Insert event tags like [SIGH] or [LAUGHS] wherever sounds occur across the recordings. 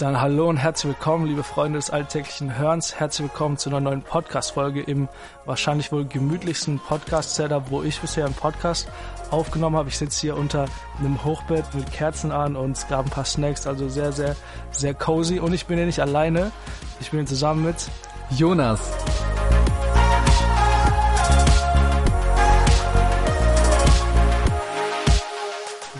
Dann hallo und herzlich willkommen, liebe Freunde des alltäglichen Hörens. Herzlich willkommen zu einer neuen Podcast-Folge im wahrscheinlich wohl gemütlichsten Podcast-Setup, wo ich bisher einen Podcast aufgenommen habe. Ich sitze hier unter einem Hochbett mit Kerzen an und es gab ein paar Snacks, also sehr, sehr, sehr cozy. Und ich bin hier nicht alleine. Ich bin hier zusammen mit Jonas.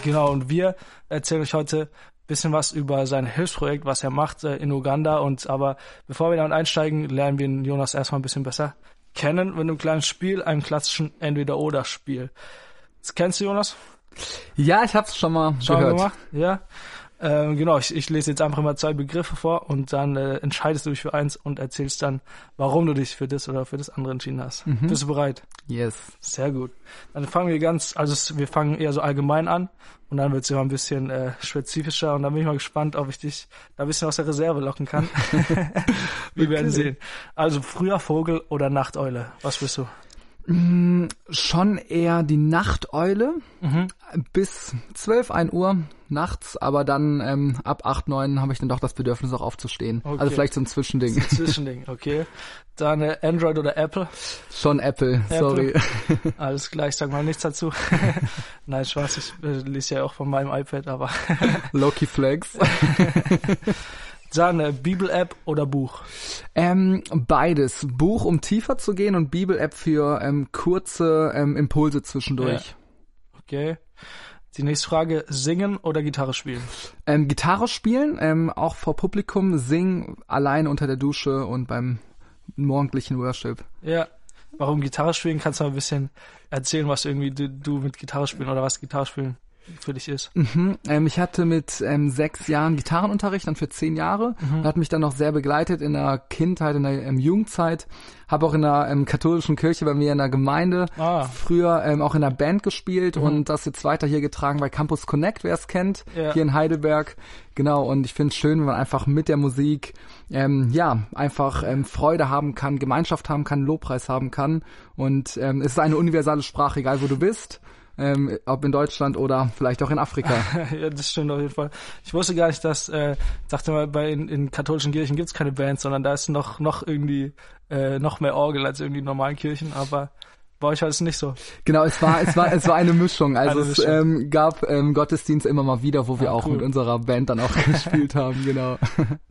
Genau, und wir erzählen euch heute bisschen was über sein Hilfsprojekt, was er macht äh, in Uganda. Und aber bevor wir damit einsteigen, lernen wir Jonas erstmal ein bisschen besser kennen mit einem kleinen Spiel, einem klassischen Entweder-Oder-Spiel. Das kennst du, Jonas? Ja, ich hab's schon mal Schon gehört. gemacht? Ja. Ähm, genau, ich, ich lese jetzt einfach mal zwei Begriffe vor und dann äh, entscheidest du dich für eins und erzählst dann, warum du dich für das oder für das andere entschieden hast. Bist du bereit? Yes. Sehr gut. Dann fangen wir ganz, also es- wir fangen eher so allgemein an und dann wird's immer ein bisschen äh, spezifischer und dann bin ich mal gespannt, ob ich dich da ein bisschen aus der Reserve locken kann. [LAUGHS] [LAUGHS] wir werden sehen. Also früher Vogel oder Nachteule? Was bist du? Schon eher die Nachteule Mhm. bis 12, 1 Uhr nachts, aber dann ähm, ab 8, 9 habe ich dann doch das Bedürfnis auch aufzustehen. Okay. Also vielleicht so ein Zwischending. Zwischending, okay. Dann äh, Android oder Apple? Schon Apple, sorry. [LAUGHS] Alles klar, ich sag mal nichts dazu. [LAUGHS] Nein, Spaß, ich äh, lese ja auch von meinem iPad, aber Loki Flex. [LAUGHS] dann äh, Bibel-App oder Buch? ähm, beides. Buch, um tiefer zu gehen und Bibel-App für ähm, kurze ähm, Impulse zwischendurch. Okay. Die nächste Frage, singen oder Gitarre spielen? Ähm, Gitarre spielen, ähm, auch vor Publikum, singen allein unter der Dusche und beim morgendlichen Worship. Ja. Warum Gitarre spielen? Kannst du mal ein bisschen erzählen, was irgendwie du, du mit Gitarre spielen oder was Gitarre spielen für dich ist? Mhm. Ähm, ich hatte mit ähm, sechs Jahren Gitarrenunterricht, dann für zehn Jahre. Und hat mich dann noch sehr begleitet in der Kindheit, in der ähm, Jugendzeit. Habe auch in der ähm, katholischen Kirche bei mir in der Gemeinde Ah. früher ähm, auch in der Band gespielt und das jetzt weiter hier getragen bei Campus Connect, wer es kennt, Ja. hier in Heidelberg. Genau, und ich finde es schön, wenn man einfach mit der Musik ähm, ja einfach ähm, Freude haben kann, Gemeinschaft haben kann, Lobpreis haben kann. Und ähm, es ist eine universale Sprache, egal wo du bist. Ähm, ob in Deutschland oder vielleicht auch in Afrika. [LAUGHS] ja, das stimmt auf jeden Fall. Ich wusste gar nicht, dass, äh, dachte mal, bei in, in katholischen Kirchen gibt's keine Bands, sondern da ist noch, noch irgendwie, äh, noch mehr Orgel als irgendwie in normalen Kirchen, aber bei euch war es nicht so. Genau, es war, es war, es war eine Mischung. Also Eine es Mischung. ähm, gab ähm, Gottesdienste immer mal wieder, wo wir Ah, auch cool. mit unserer Band dann auch [LAUGHS] gespielt haben, genau.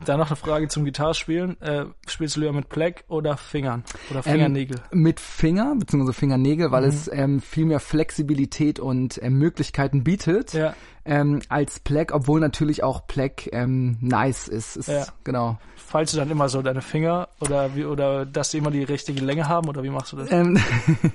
Dann noch eine Frage zum Gitarrespielen. Äh, spielst du lieber mit Pleck oder Fingern? Oder Ähm, Fingernägel? mit Finger bzw. Fingernägel, Mhm. weil es ähm, viel mehr Flexibilität und ähm, Möglichkeiten bietet ja. Ähm, als Pleck, obwohl natürlich auch Pleck ähm, nice ist. ist Ja. Genau. Faltest du dann immer so deine Finger oder wie, oder dass die immer die richtige Länge haben oder wie machst du das? Ähm,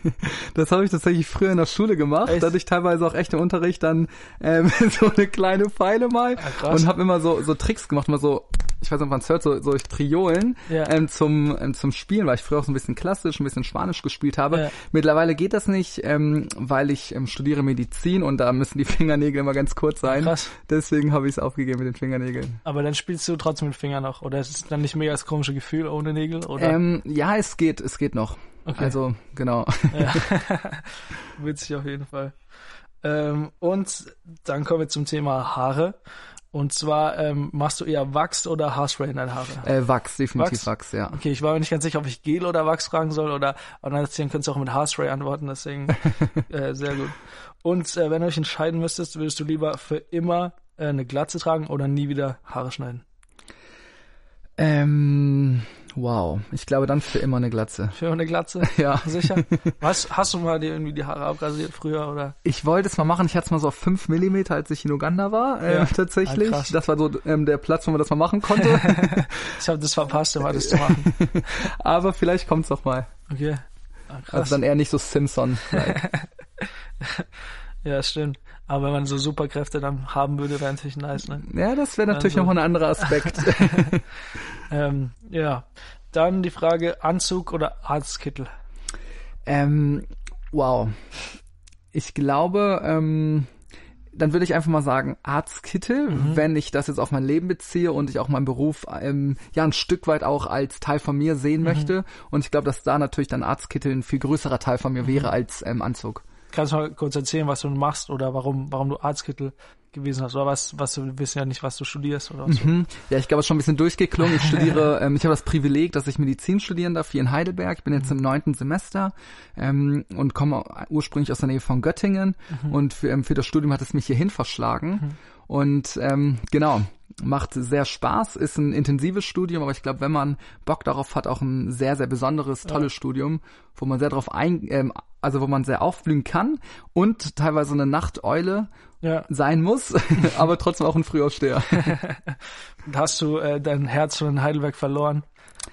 [LAUGHS] das habe ich tatsächlich früher in der Schule gemacht. Echt? Da hatte ich teilweise auch echt im Unterricht dann ähm, [LAUGHS] so eine kleine Pfeile mal Ah, krass. und habe immer so so Tricks gemacht, mal so, ich weiß nicht, ob man es hört, so, so Triolen Ja. ähm, zum ähm, zum Spielen, weil ich früher auch so ein bisschen klassisch, ein bisschen Spanisch gespielt habe. Ja. Mittlerweile geht das nicht, ähm, weil ich ähm, studiere Medizin und da müssen die [LAUGHS] Fingernägel immer ganz kurz sein. Krass. Deswegen habe ich es aufgegeben mit den Fingernägeln. Aber dann spielst du trotzdem mit Fingern noch oder ist es dann nicht mega das komische Gefühl ohne Nägel oder? Ähm, ja, es geht, es geht noch. Okay. Also genau. Ja. [LAUGHS] [LAUGHS] Witzig auf jeden Fall. Ähm, und dann kommen wir zum Thema Haare. Und zwar ähm, machst du eher Wachs oder Haarspray in deine Haare? Äh, Wachs, definitiv Wachs? Wachs, ja. Okay, ich war mir nicht ganz sicher, ob ich Gel oder Wachs fragen soll oder erzählen könntest du auch mit Haarspray antworten, deswegen [LAUGHS] äh, sehr gut. Und äh, wenn du dich entscheiden müsstest, würdest du lieber für immer äh, eine Glatze tragen oder nie wieder Haare schneiden? Ähm, wow. Ich glaube dann für immer eine Glatze. Für immer eine Glatze? [LAUGHS] Ja. Sicher? Was, hast du mal dir irgendwie die Haare abrasiert früher oder? Ich wollte es mal machen. Ich hatte es mal so auf 5 Millimeter, als ich in Uganda war, äh, Ja. tatsächlich. Ah, das war so ähm, der Platz, wo man das mal machen konnte. [LAUGHS] Ich habe das verpasst, immer das zu machen. [LAUGHS] Aber vielleicht kommt's doch mal. Okay. Ah, krass. Also dann eher nicht so Simpson. Ja, stimmt. Aber wenn man so Superkräfte dann haben würde, wäre natürlich nice, ne? ja, das wäre natürlich Also- noch ein anderer Aspekt. [LAUGHS] [LAUGHS] Ähm, ja. Dann die Frage Anzug oder Arztkittel. ähm, wow. Ich glaube, ähm, dann würde ich einfach mal sagen Arztkittel, Mhm. wenn ich das jetzt auf mein Leben beziehe und ich auch meinen Beruf ähm, ja ein Stück weit auch als Teil von mir sehen Mhm. möchte. Und ich glaube, dass da natürlich dann Arztkittel ein viel größerer Teil von mir wäre als ähm, Anzug. Kannst du mal kurz erzählen, was du machst oder warum, warum du Arztkittel gewesen hast oder was, was du wissen ja nicht, was du studierst oder was. Mhm. Ja, ich glaube, es ist schon ein bisschen durchgeklungen. Ich studiere, [LAUGHS] ähm, ich habe das Privileg, dass ich Medizin studieren darf hier in Heidelberg. Ich bin jetzt im neunten Semester ähm, und komme ursprünglich aus der Nähe von Göttingen mhm. und für, ähm, für das Studium hat es mich hierhin verschlagen. Mhm. Und ähm, genau, macht sehr Spaß, ist ein intensives Studium, aber ich glaube, wenn man Bock darauf hat, auch ein sehr, sehr besonderes, tolles ja. Studium, wo man sehr darauf ein, ähm, also wo man sehr aufblühen kann und teilweise eine Nachteule ja. sein muss, [LAUGHS] aber trotzdem auch ein Frühaufsteher. [LAUGHS] Hast du äh, dein Herz schon in Heidelberg verloren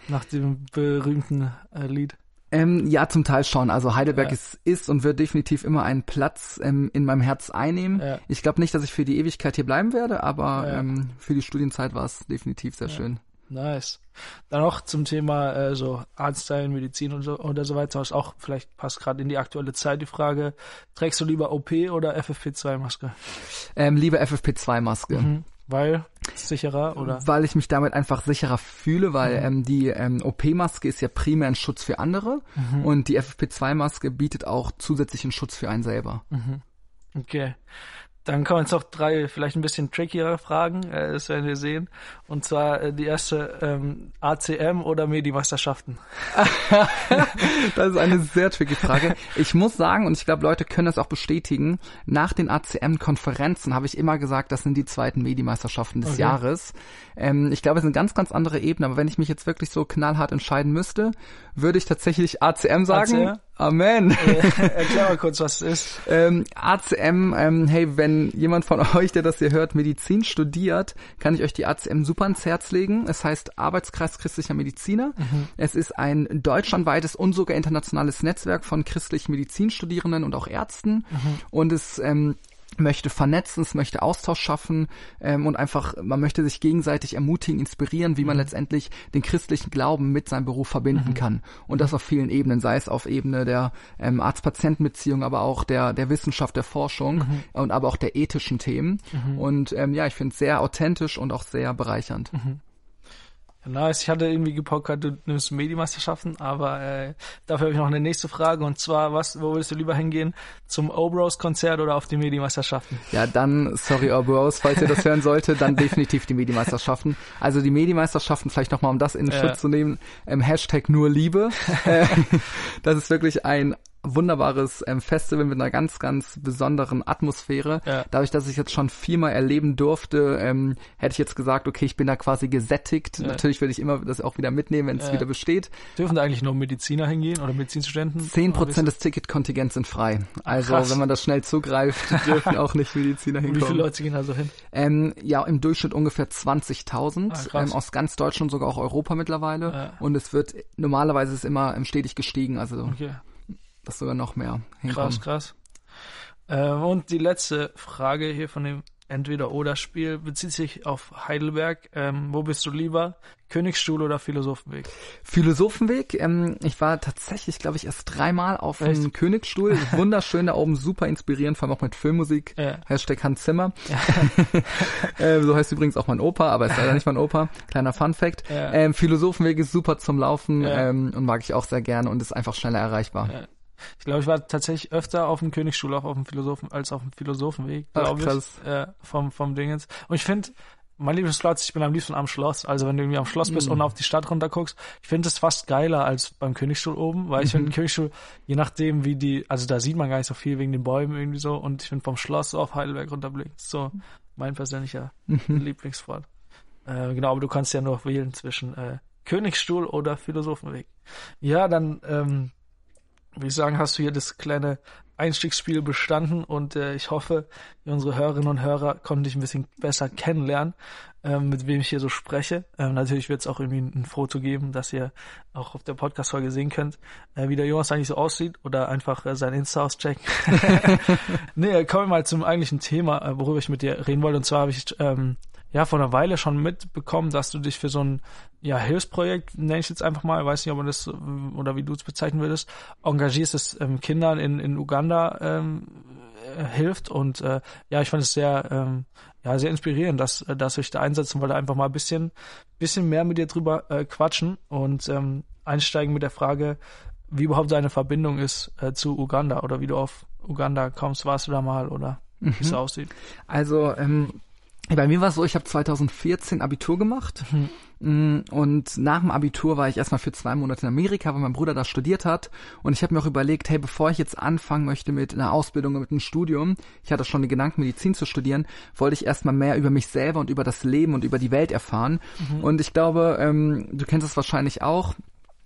nach dem berühmten äh, Lied? Ähm, ja, zum Teil schon. Also Heidelberg ja. ist, ist und wird definitiv immer einen Platz ähm, in meinem Herz einnehmen. Ja. Ich glaube nicht, dass ich für die Ewigkeit hier bleiben werde, aber ja. ähm, für die Studienzeit war es definitiv sehr schön. Nice. Dann noch zum Thema äh, so Arztteil, Medizin und so oder so weiter. Was auch vielleicht passt gerade in die aktuelle Zeit die Frage: Trägst du lieber OP oder FFP2-Maske? Ähm, lieber FFP2-Maske. Mhm. Weil sicherer oder? Weil ich mich damit einfach sicherer fühle, weil mhm. ähm, die ähm, OP-Maske ist ja primär ein Schutz für andere mhm. und die FFP2-Maske bietet auch zusätzlichen Schutz für einen selber. Mhm. Okay. Dann kommen jetzt noch drei vielleicht ein bisschen trickiere Fragen, äh, das werden wir sehen. Und zwar äh, die erste, ähm, ACM oder Medi-Meisterschaften? [LAUGHS] das ist eine sehr tricky Frage. Ich muss sagen, und ich glaube, Leute können das auch bestätigen, nach den ACM-Konferenzen habe ich immer gesagt, das sind die zweiten Medi-Meisterschaften des okay. Jahres. Ähm, ich glaube, es ist eine ganz, ganz andere Ebene, aber wenn ich mich jetzt wirklich so knallhart entscheiden müsste, würde ich tatsächlich ACM sagen. ACM? Amen. Äh, [LAUGHS] erklär mal kurz, was es ist. Ähm, ACM, ähm, hey, wenn jemand von [LAUGHS] euch, der das hier hört, Medizin studiert, kann ich euch die ACM super ans Herz legen. Es heißt Arbeitskreis christlicher Mediziner. Mhm. Es ist ein deutschlandweites und sogar internationales Netzwerk von christlichen Medizinstudierenden und auch Ärzten. Mhm. Und es ähm, möchte vernetzen, es möchte Austausch schaffen ähm, und einfach, man möchte sich gegenseitig ermutigen, inspirieren, wie man mhm. letztendlich den christlichen Glauben mit seinem Beruf verbinden mhm. kann. Und das auf vielen Ebenen, sei es auf Ebene der ähm, Arzt-Patienten-Beziehung, aber auch der, der Wissenschaft, der Forschung mhm. und aber auch der ethischen Themen. Mhm. Und ähm, ja, ich finde es sehr authentisch und auch sehr bereichernd. Nice, ich hatte irgendwie gepokert, du nimmst Medimeisterschaften, aber äh, dafür habe ich noch eine nächste Frage und zwar, was, wo würdest du lieber hingehen? Zum Obros-Konzert oder auf die Medimeisterschaften? Ja, dann, sorry Obros, falls ihr das hören sollte, dann [LAUGHS] definitiv die Medimeisterschaften. Also die Medimeisterschaften, vielleicht nochmal, um das in den ja. Schutz zu nehmen, ähm, Hashtag nur Liebe. [LAUGHS] Äh, das ist wirklich ein wunderbares ähm, Festival mit einer ganz, ganz besonderen Atmosphäre. Ja. Dadurch, dass ich jetzt schon viermal erleben durfte, ähm, hätte ich jetzt gesagt, okay, ich bin da quasi gesättigt. Ja. Natürlich würde ich immer das auch wieder mitnehmen, wenn es ja. wieder besteht. Dürfen da eigentlich nur Mediziner hingehen oder Medizinstudenten? Zehn Prozent des Ticketkontingents sind frei. Also Krass. wenn man das schnell zugreift, dürfen auch nicht Mediziner hinkommen. Wie viele Leute gehen da so hin? Ähm, ja, im Durchschnitt ungefähr 20.000 ah, ähm, aus ganz Deutschland, sogar auch Europa mittlerweile. Und es wird normalerweise ist immer ähm, stetig gestiegen. Also okay dass sogar noch mehr hinkommen. Krass, krass. Äh, und die letzte Frage hier von dem Entweder-Oder-Spiel bezieht sich auf Heidelberg. Ähm, wo bist du lieber? Königsstuhl oder Philosophenweg? Philosophenweg. Ähm, ich war tatsächlich, glaube ich, erst dreimal auf dem Königsstuhl. [LAUGHS] Wunderschön da oben, super inspirierend, vor allem auch mit Filmmusik. Ja. Hashtag Hans Zimmer. Ja. [LAUGHS] äh, so heißt übrigens auch mein Opa, aber ist leider nicht mein Opa. Kleiner Fun Fact. Ja. Ähm, Philosophenweg ist super zum Laufen ähm, und mag ich auch sehr gerne und ist einfach schneller erreichbar. Ich glaube, ich war tatsächlich öfter auf dem Königsstuhl auf dem Philosophen als auf dem Philosophenweg, glaube ich. Äh, vom, vom Dingens. Und ich finde, mein Lieblingsplatz, ich bin am liebsten am Schloss. Also wenn du irgendwie am Schloss bist mm. und auf die Stadt runter guckst, ich finde es fast geiler als beim Königsstuhl oben, weil ich mhm. finde Königsstuhl, je nachdem wie die, also da sieht man gar nicht so viel wegen den Bäumen irgendwie so und ich finde vom Schloss so auf Heidelberg runterblicken, so mein persönlicher mhm. Lieblingsspot. Äh, genau, aber du kannst ja nur wählen zwischen äh, Königsstuhl oder Philosophenweg. Ja, dann ähm, würde ich sagen, hast du hier das kleine Einstiegsspiel bestanden und äh, ich hoffe, unsere Hörerinnen und Hörer konnten dich ein bisschen besser kennenlernen, ähm, mit wem ich hier so spreche. Ähm, natürlich wird es auch irgendwie ein, ein, Foto geben, das ihr auch auf der Podcast-Folge sehen könnt, äh, wie der Jonas eigentlich so aussieht oder einfach äh, sein Insta auschecken. [LAUGHS] nee, kommen wir mal zum eigentlichen Thema, äh, worüber ich mit dir reden wollte. Und zwar habe ich ähm, ja vor einer Weile schon mitbekommen, dass du dich für so ein ja, Hilfsprojekt, nenne ich jetzt einfach mal, weiß nicht, ob man das oder wie du es bezeichnen würdest, engagierst es ähm, Kindern in, in Uganda ähm, äh, hilft und äh, ja, ich fand es sehr ähm, ja sehr inspirierend, dass äh, dass ich da einsetzen wollte, einfach mal ein bisschen bisschen mehr mit dir drüber äh, quatschen und ähm, einsteigen mit der Frage, wie überhaupt deine Verbindung ist äh, zu Uganda oder wie du auf Uganda kommst, warst du da mal oder mhm. wie es aussieht? Also ähm, bei mir war es so, ich habe 2014 Abitur gemacht mhm. Mm, und nach dem Abitur war ich erstmal für zwei Monate in Amerika, weil mein Bruder da studiert hat und ich habe mir auch überlegt, hey, bevor ich jetzt anfangen möchte mit einer Ausbildung, mit einem Studium, ich hatte schon den Gedanken, Medizin zu studieren, wollte ich erstmal mehr über mich selber und über das Leben und über die Welt erfahren mhm. und ich glaube, ähm, du kennst es wahrscheinlich auch,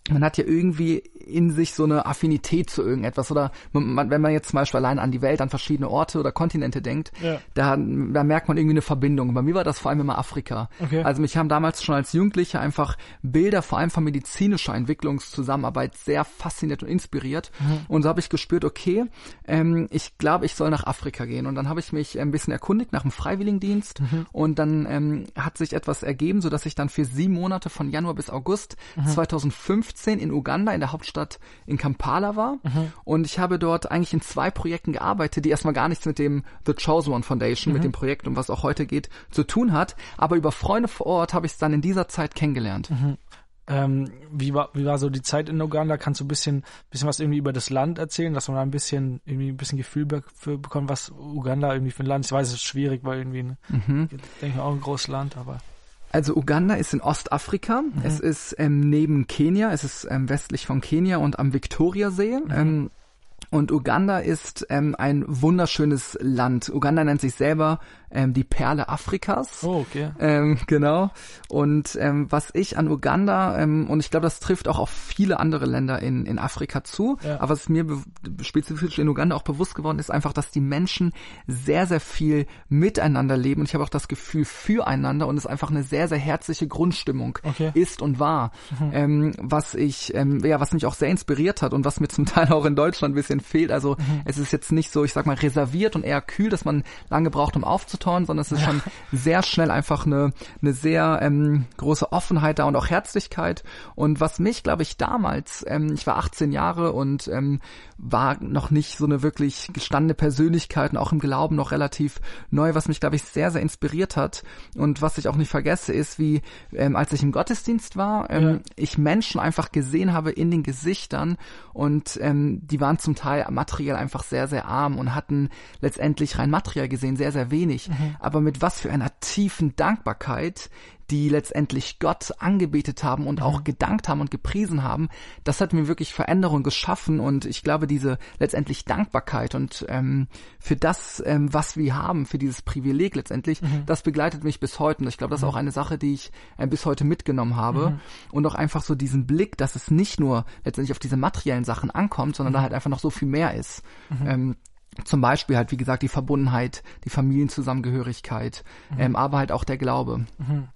man hat ja irgendwie in sich so eine Affinität zu irgendetwas oder man, wenn man jetzt zum Beispiel allein an die Welt, an verschiedene Orte oder Kontinente denkt, ja. da, da merkt man irgendwie eine Verbindung. Bei mir war das vor allem immer Afrika. Okay. Also mich haben damals schon als Jugendlicher einfach Bilder vor allem von medizinischer Entwicklungszusammenarbeit sehr fasziniert und inspiriert. Mhm. Und so habe ich gespürt, okay, ähm, ich glaube, ich soll nach Afrika gehen. Und dann habe ich mich ein bisschen erkundigt nach dem Freiwilligendienst mhm. und dann ähm, hat sich etwas ergeben, so dass ich dann für sieben Monate von Januar bis August mhm. 2015 2015 in Uganda, in der Hauptstadt in Kampala war. Mhm. Und ich habe dort eigentlich in zwei Projekten gearbeitet, die erstmal gar nichts mit dem The Chosen One Foundation, mhm. mit dem Projekt, um was auch heute geht, zu tun hat. Aber über Freunde vor Ort habe ich es dann in dieser Zeit kennengelernt. Mhm. Ähm, wie war wie war so die Zeit in Uganda? Kannst du ein bisschen bisschen was irgendwie über das Land erzählen, dass man da ein bisschen irgendwie ein bisschen Gefühl für bekommt, was Uganda irgendwie für ein Land ist? Ich weiß, es ist schwierig, weil irgendwie ne, mhm. denke ich auch ein großes Land, aber also Uganda ist in Ostafrika. Mhm. Es ist ähm, neben Kenia, es ist ähm, westlich von Kenia und am Viktoriasee. Mhm. Ähm, und Uganda ist ähm, ein wunderschönes Land. Uganda nennt sich selber ähm, die Perle Afrikas. Oh, okay. Ähm, genau. Und ähm, was ich an Uganda, ähm, und ich glaube, das trifft auch auf viele andere Länder in, in Afrika zu, ja. aber was mir spezifisch in Uganda auch bewusst geworden ist, einfach, dass die Menschen sehr, sehr viel miteinander leben. Und ich habe auch das Gefühl füreinander und es einfach eine sehr, sehr herzliche Grundstimmung okay. ist und war. Mhm. Ähm, was ich, ähm, ja, was mich auch sehr inspiriert hat und was mir zum [LAUGHS] Teil auch in Deutschland ein bisschen fehlt. Also mhm. es ist jetzt nicht so, ich sag mal, reserviert und eher kühl, dass man lange braucht, um aufzutauchen Ton, sondern es ist ja. schon sehr schnell einfach eine, eine sehr ähm, große Offenheit da und auch Herzlichkeit. Und was mich, glaube ich, damals, ähm, ich war 18 Jahre und ähm, war noch nicht so eine wirklich gestandene Persönlichkeit und auch im Glauben noch relativ neu, was mich, glaube ich, sehr, sehr inspiriert hat. Und was ich auch nicht vergesse, ist, wie ähm, als ich im Gottesdienst war, ähm, ja. ich Menschen einfach gesehen habe in den Gesichtern und ähm, die waren zum Teil materiell einfach sehr, sehr arm und hatten letztendlich rein materiell gesehen sehr, sehr wenig. Mhm. Aber mit was für einer tiefen Dankbarkeit die letztendlich Gott angebetet haben und mhm. auch gedankt haben und gepriesen haben, das hat mir wirklich Veränderung geschaffen und ich glaube, diese letztendlich Dankbarkeit und ähm, für das, ähm, was wir haben, für dieses Privileg letztendlich, mhm. das begleitet mich bis heute und ich glaube, das ist mhm. auch eine Sache, die ich äh, bis heute mitgenommen habe mhm. und auch einfach so diesen Blick, dass es nicht nur letztendlich auf diese materiellen Sachen ankommt, sondern da mhm. halt einfach noch so viel mehr ist. Mhm. Ähm, zum Beispiel halt, wie gesagt, die Verbundenheit, die Familienzusammengehörigkeit, mhm. ähm, aber halt auch der Glaube. Mhm.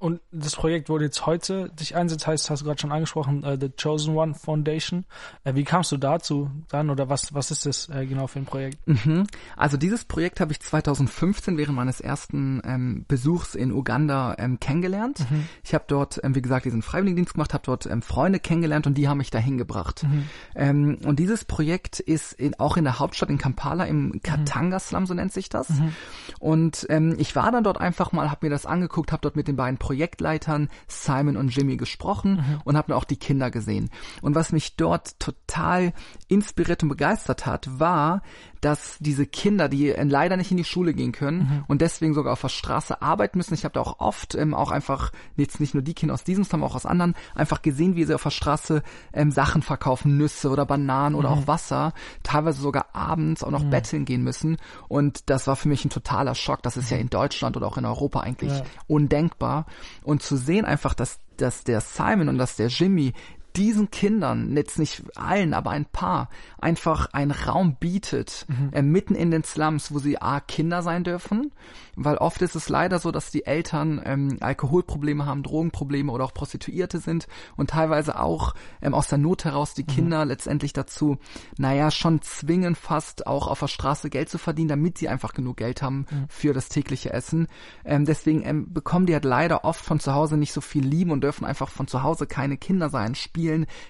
Und das Projekt, wo du jetzt heute dich einsetzt, heißt, hast du gerade schon angesprochen, uh, The Chosen One Foundation. Uh, wie kamst du dazu dann oder was, was ist das uh, genau für ein Projekt? Mhm. Also dieses Projekt habe ich 2015 während meines ersten ähm, Besuchs in Uganda ähm, kennengelernt. Mhm. Ich habe dort, ähm, wie gesagt, diesen Freiwilligendienst gemacht, habe dort ähm, Freunde kennengelernt und die haben mich dahin gebracht. Mhm. Ähm, und dieses Projekt ist in, auch in der Hauptstadt in Kampala im Katanga-Slum, so nennt sich das. Mhm. Und ähm, ich war dann dort einfach mal, habe mir das angeguckt, habe dort mit den beiden Projektleitern Simon und Jimmy gesprochen mhm. und habe auch die Kinder gesehen. Und was mich dort total inspiriert und begeistert hat, war, dass diese Kinder, die leider nicht in die Schule gehen können mhm. und deswegen sogar auf der Straße arbeiten müssen, ich habe da auch oft ähm, auch einfach, jetzt nicht nur die Kinder aus diesem, sondern auch aus anderen, einfach gesehen, wie sie auf der Straße ähm, Sachen verkaufen, Nüsse oder Bananen oder mhm. auch Wasser, teilweise sogar abends auch noch mhm. betteln gehen müssen. Und das war für mich ein totaler Schock. Das ist ja mhm. in Deutschland oder auch in Europa eigentlich ja. undenkbar. Und zu sehen einfach, dass dass der Simon und dass der Jimmy diesen Kindern, jetzt nicht allen, aber ein paar, einfach einen Raum bietet, mhm. äh, mitten in den Slums, wo sie A, Kinder sein dürfen, weil oft ist es leider so, dass die Eltern ähm, Alkoholprobleme haben, Drogenprobleme oder auch Prostituierte sind und teilweise auch ähm, aus der Not heraus die mhm. Kinder mhm. letztendlich dazu, naja, schon zwingen fast auch auf der Straße Geld zu verdienen, damit sie einfach genug Geld haben mhm. für das tägliche Essen. Ähm, deswegen ähm, bekommen die halt leider oft von zu Hause nicht so viel Lieben und dürfen einfach von zu Hause keine Kinder sein, spielen,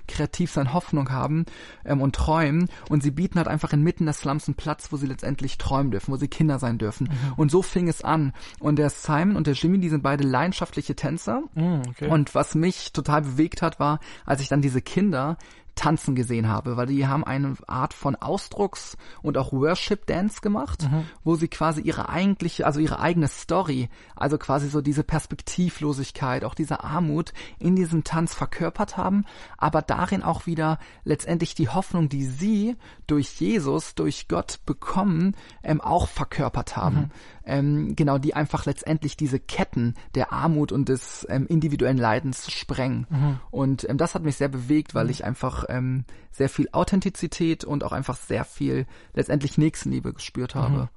kreativ sein, Hoffnung haben ähm, und träumen und sie bieten halt einfach inmitten des Slums einen Platz, wo sie letztendlich träumen dürfen, wo sie Kinder sein dürfen. Mhm. Und so fing es an. Und der Simon und der Jimmy, die sind beide leidenschaftliche Tänzer. Mm, okay. Und was mich total bewegt hat, war, als ich dann diese Kinder tanzen gesehen habe, weil die haben eine Art von Ausdrucks- und auch Worship-Dance gemacht, mhm. wo sie quasi ihre eigentliche, also ihre eigene Story, also quasi so diese Perspektivlosigkeit, auch diese Armut in diesem Tanz verkörpert haben, aber darin auch wieder letztendlich die Hoffnung, die sie durch Jesus, durch Gott bekommen, ähm, auch verkörpert haben. Mhm ähm, genau, die einfach letztendlich diese Ketten der Armut und des ähm, individuellen Leidens sprengen. Mhm. Und ähm, das hat mich sehr bewegt, weil mhm. ich einfach ähm, sehr viel Authentizität und auch einfach sehr viel letztendlich Nächstenliebe gespürt habe. Mhm.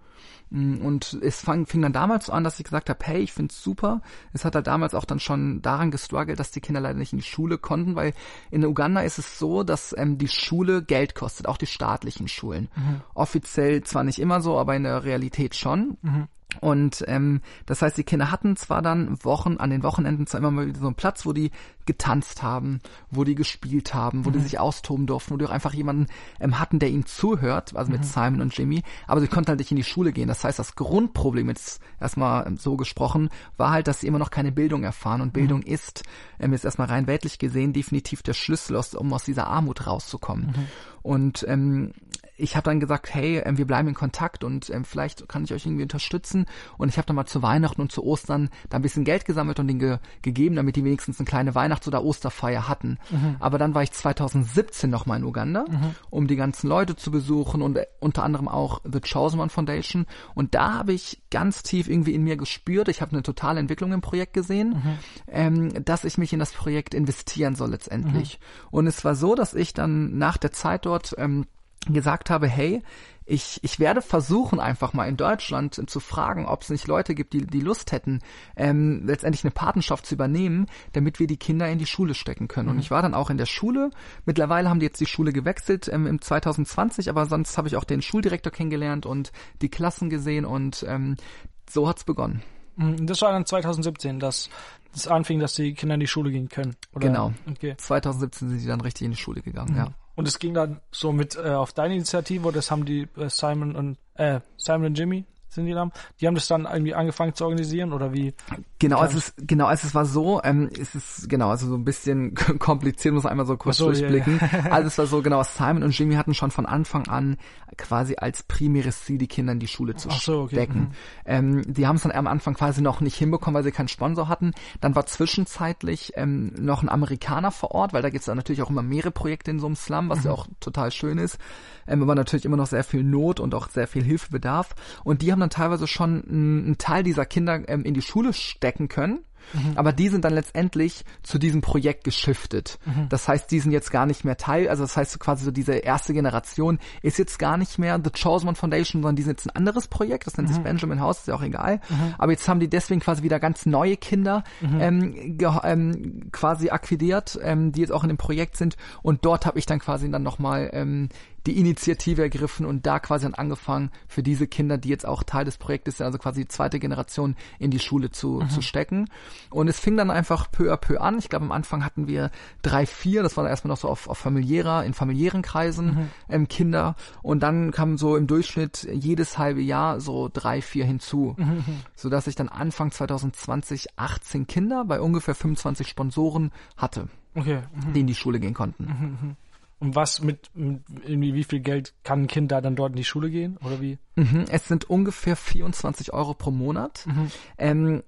Mm, und es fang, fing dann damals an, dass ich gesagt habe, hey, ich find's super. Es hat halt damals auch dann schon daran gestruggelt, dass die Kinder leider nicht in die Schule konnten, weil in Uganda ist es so, dass ähm, die Schule Geld kostet, auch die staatlichen Schulen. Mhm. Offiziell zwar nicht immer so, aber in der Realität schon. Mhm. Und ähm, das heißt, die Kinder hatten zwar dann Wochen, an den Wochenenden zwar immer mal wieder so einen Platz, wo die getanzt haben, wo die gespielt haben, wo mhm. die sich austoben durften, wo die auch einfach jemanden ähm, hatten, der ihnen zuhört, also mit mhm. Simon und Jimmy, aber sie konnten halt nicht in die Schule gehen. Das heißt, das Grundproblem, jetzt erstmal ähm, so gesprochen, war halt, dass sie immer noch keine Bildung erfahren. Und Bildung mhm. ist, ähm, jetzt erstmal rein weltlich gesehen, definitiv der Schlüssel, aus, um aus dieser Armut rauszukommen. Und ähm, ich habe dann gesagt, hey, ähm, wir bleiben in Kontakt und ähm, vielleicht kann ich euch irgendwie unterstützen. Und ich habe dann mal zu Weihnachten und zu Ostern da ein bisschen Geld gesammelt und den ge gegeben, damit die wenigstens eine kleine Weihnachts- oder Osterfeier hatten. Mhm. Aber dann war ich 2017 nochmal in Uganda, mhm. um die ganzen Leute zu besuchen und äh, unter anderem auch The Chosen One Foundation. Und da habe ich ganz tief irgendwie in mir gespürt, ich habe eine totale Entwicklung im Projekt gesehen, mhm. ähm, dass ich mich in das Projekt investieren soll letztendlich. Mhm. Und es war so, dass ich dann nach der Zeit dort ähm, gesagt habe, hey, ich, ich werde versuchen, einfach mal in Deutschland zu fragen, ob es nicht Leute gibt, die, die Lust hätten, ähm, letztendlich eine Patenschaft zu übernehmen, damit wir die Kinder in die Schule stecken können. Mhm. Und ich war dann auch in der Schule. Mittlerweile haben die jetzt die Schule gewechselt ähm, im 2020, aber sonst habe ich auch den Schuldirektor kennengelernt und die Klassen gesehen und ähm, so hat's begonnen. Mhm, das war dann 2017, dass es anfing, dass die Kinder in die Schule gehen können. Oder? Genau. Okay. 2017 sind sie dann richtig in die Schule gegangen, mhm. ja. Und es ging dann so mit äh, auf deine Initiative, das haben die äh, Simon und äh, Simon und Jimmy sind die Namen? Die haben das dann irgendwie angefangen zu organisieren oder wie? Genau, also es ist, genau, also es war so, ähm, es ist genau, also so ein bisschen [LAUGHS] kompliziert, muss man einmal so kurz so, durchblicken. Ja, ja. [LAUGHS] also es war so, genau, Simon und Jimmy hatten schon von Anfang an quasi als primäres Ziel, die Kinder in die Schule zu so, okay. stecken. Mhm. Ähm, die haben es dann am Anfang quasi noch nicht hinbekommen, weil sie keinen Sponsor hatten. Dann war zwischenzeitlich ähm, noch ein Amerikaner vor Ort, weil da gibt es dann natürlich auch immer mehrere Projekte in so einem Slum, was mhm. ja auch total schön ist. Ähm, aber natürlich immer noch sehr viel Not und auch sehr viel Hilfebedarf. Und die haben dann teilweise schon einen Teil dieser Kinder ähm, in die Schule stecken können. Mhm. Aber die sind dann letztendlich zu diesem Projekt geschiftet. Mhm. Das heißt, die sind jetzt gar nicht mehr Teil, also das heißt quasi so diese erste Generation ist jetzt gar nicht mehr The Chosen One Foundation, sondern die sind jetzt ein anderes Projekt, das nennt mhm. sich Benjamin House, ist ja auch egal. Mhm. Aber jetzt haben die deswegen quasi wieder ganz neue Kinder mhm. ähm, ähm, quasi akquidiert, ähm, die jetzt auch in dem Projekt sind. Und dort habe ich dann quasi dann nochmal ähm, die Initiative ergriffen und da quasi dann angefangen, für diese Kinder, die jetzt auch Teil des Projektes sind, also quasi die zweite Generation in die Schule zu, mhm. zu stecken. Und es fing dann einfach peu à peu an. Ich glaube, am Anfang hatten wir drei, vier, das war dann erstmal noch so auf, auf familiärer, in familiären Kreisen mhm. ähm, Kinder. Und dann kamen so im Durchschnitt jedes halbe Jahr so drei, vier hinzu. Mhm. Sodass ich dann Anfang 2020 18 Kinder bei ungefähr 25 Sponsoren hatte. Okay. Mhm. die in die Schule gehen konnten. Und was mit, mit irgendwie wie viel Geld kann ein Kind da dann dort in die Schule gehen oder wie? Mhm, es sind ungefähr 24 Euro pro Monat. Mhm. Ähm,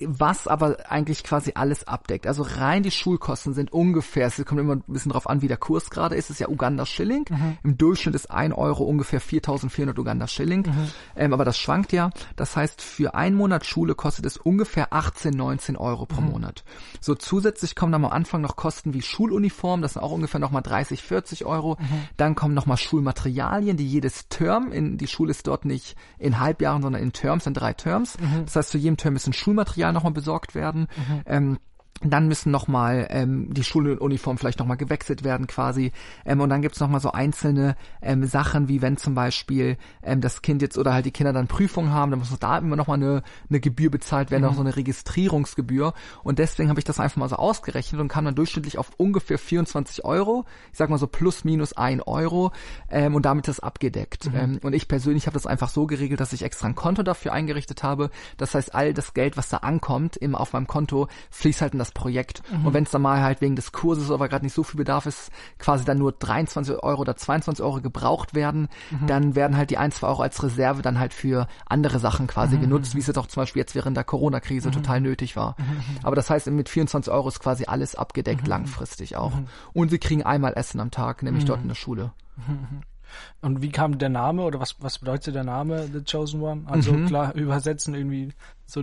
was aber eigentlich quasi alles abdeckt. Also rein die Schulkosten sind ungefähr, es kommt immer ein bisschen drauf an, wie der Kurs gerade ist, es ist ja Uganda Schilling. Mhm. Im Durchschnitt ist ein Euro ungefähr 4.400 Uganda Schilling. Mhm. Ähm, aber das schwankt ja. Das heißt, für einen Monat Schule kostet es ungefähr 18, 19 Euro pro mhm. Monat. So zusätzlich kommen dann am Anfang noch Kosten wie Schuluniform, das sind auch ungefähr nochmal 30, 40 Euro. Mhm. Dann kommen nochmal Schulmaterialien, die jedes Term, in, die Schule ist dort nicht in Halbjahren, sondern in Terms, in drei Terms. Mhm. Das heißt, zu jedem Term ist ein Schulmaterial Material nochmal besorgt werden. Mhm. Ähm, dann müssen nochmal ähm, die Schuluniform vielleicht nochmal gewechselt werden quasi. Ähm, und dann gibt's noch nochmal so einzelne ähm, Sachen, wie wenn zum Beispiel ähm, das Kind jetzt oder halt die Kinder dann Prüfungen haben, dann muss da immer nochmal eine, eine Gebühr bezahlt werden, mhm. auch so eine Registrierungsgebühr. Und deswegen habe ich das einfach mal so ausgerechnet und kam dann durchschnittlich auf ungefähr 24 Euro. Ich sag mal so plus minus ein Euro ähm, und damit ist das abgedeckt. Mhm. Ähm, und ich persönlich habe das einfach so geregelt, dass ich extra ein Konto dafür eingerichtet habe. Das heißt, all das Geld, was da ankommt, immer auf meinem Konto, fließt halt in das das Projekt. Mhm. Und wenn es dann mal halt wegen des Kurses aber gerade nicht so viel Bedarf ist, quasi dann nur 23 Euro oder 22 Euro gebraucht werden, mhm. dann werden halt die ein, zwei Euro als Reserve dann halt für andere Sachen quasi mhm. genutzt, wie es jetzt auch zum Beispiel jetzt während der Corona-Krise mhm. total nötig war. Mhm. Aber das heißt, mit 24 Euro ist quasi alles abgedeckt, mhm. langfristig auch. Und sie kriegen einmal Essen am Tag, nämlich dort in der Schule. Und wie kam der Name oder was, was bedeutet der Name The Chosen One? Also mhm. klar, übersetzen irgendwie so